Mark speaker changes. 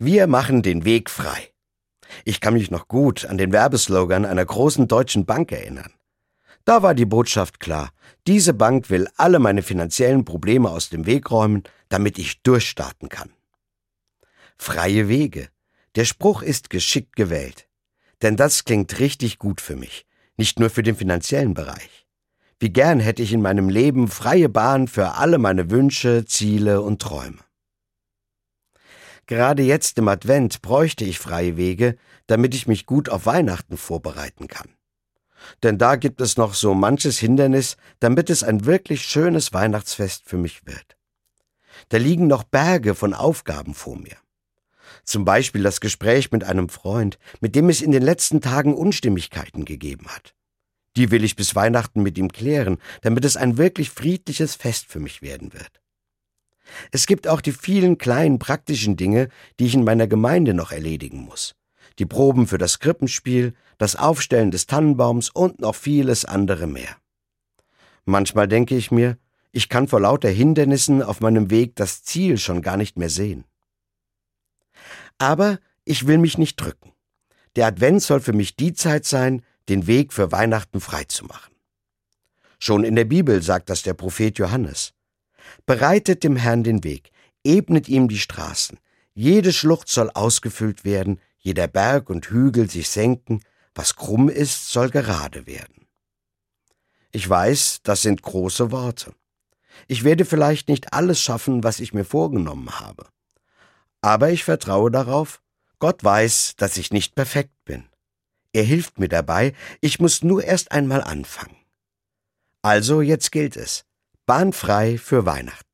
Speaker 1: Wir machen den Weg frei. Ich kann mich noch gut an den Werbeslogan einer großen deutschen Bank erinnern. Da war die Botschaft klar. Diese Bank will alle meine finanziellen Probleme aus dem Weg räumen, damit ich durchstarten kann. Freie Wege. Der Spruch ist geschickt gewählt. Denn das klingt richtig gut für mich, nicht nur für den finanziellen Bereich. Wie gern hätte ich in meinem Leben freie Bahn für alle meine Wünsche, Ziele und Träume. Gerade jetzt im Advent bräuchte ich freie Wege, damit ich mich gut auf Weihnachten vorbereiten kann. Denn da gibt es noch so manches Hindernis, damit es ein wirklich schönes Weihnachtsfest für mich wird. Da liegen noch Berge von Aufgaben vor mir. Zum Beispiel das Gespräch mit einem Freund, mit dem es in den letzten Tagen Unstimmigkeiten gegeben hat. Die will ich bis Weihnachten mit ihm klären, damit es ein wirklich friedliches Fest für mich werden wird. Es gibt auch die vielen kleinen praktischen Dinge, die ich in meiner Gemeinde noch erledigen muss. Die Proben für das Krippenspiel, das Aufstellen des Tannenbaums und noch vieles andere mehr. Manchmal denke ich mir, ich kann vor lauter Hindernissen auf meinem Weg das Ziel schon gar nicht mehr sehen. Aber ich will mich nicht drücken. Der Advent soll für mich die Zeit sein, den Weg für Weihnachten freizumachen. Schon in der Bibel sagt das der Prophet Johannes. Bereitet dem Herrn den Weg, ebnet ihm die Straßen. Jede Schlucht soll ausgefüllt werden, jeder Berg und Hügel sich senken, was krumm ist, soll gerade werden. Ich weiß, das sind große Worte. Ich werde vielleicht nicht alles schaffen, was ich mir vorgenommen habe. Aber ich vertraue darauf, Gott weiß, dass ich nicht perfekt bin. Er hilft mir dabei, ich muss nur erst einmal anfangen. Also jetzt gilt es. Bahnfrei für Weihnachten.